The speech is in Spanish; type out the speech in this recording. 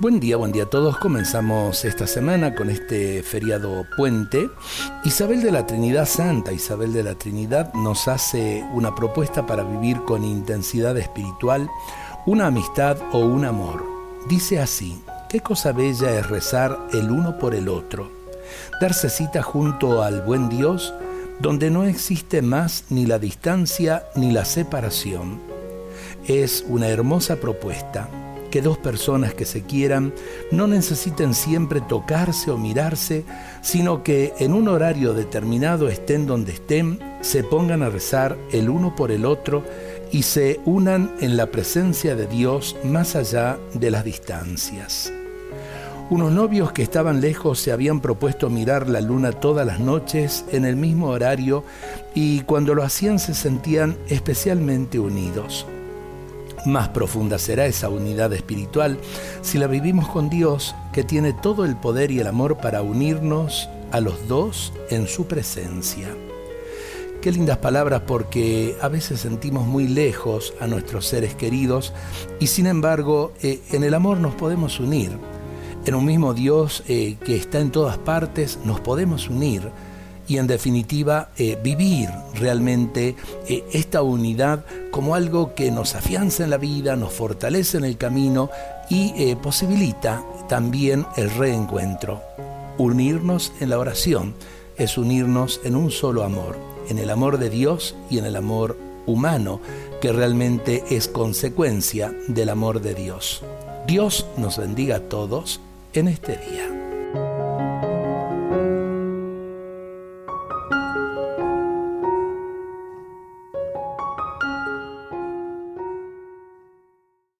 Buen día, buen día a todos. Comenzamos esta semana con este feriado puente. Isabel de la Trinidad Santa, Isabel de la Trinidad, nos hace una propuesta para vivir con intensidad espiritual una amistad o un amor. Dice así, qué cosa bella es rezar el uno por el otro, darse cita junto al buen Dios, donde no existe más ni la distancia ni la separación. Es una hermosa propuesta que dos personas que se quieran no necesiten siempre tocarse o mirarse, sino que en un horario determinado estén donde estén, se pongan a rezar el uno por el otro y se unan en la presencia de Dios más allá de las distancias. Unos novios que estaban lejos se habían propuesto mirar la luna todas las noches en el mismo horario y cuando lo hacían se sentían especialmente unidos. Más profunda será esa unidad espiritual si la vivimos con Dios, que tiene todo el poder y el amor para unirnos a los dos en su presencia. Qué lindas palabras porque a veces sentimos muy lejos a nuestros seres queridos y sin embargo eh, en el amor nos podemos unir. En un mismo Dios eh, que está en todas partes nos podemos unir y en definitiva eh, vivir realmente eh, esta unidad como algo que nos afianza en la vida, nos fortalece en el camino y eh, posibilita también el reencuentro. Unirnos en la oración es unirnos en un solo amor, en el amor de Dios y en el amor humano, que realmente es consecuencia del amor de Dios. Dios nos bendiga a todos en este día.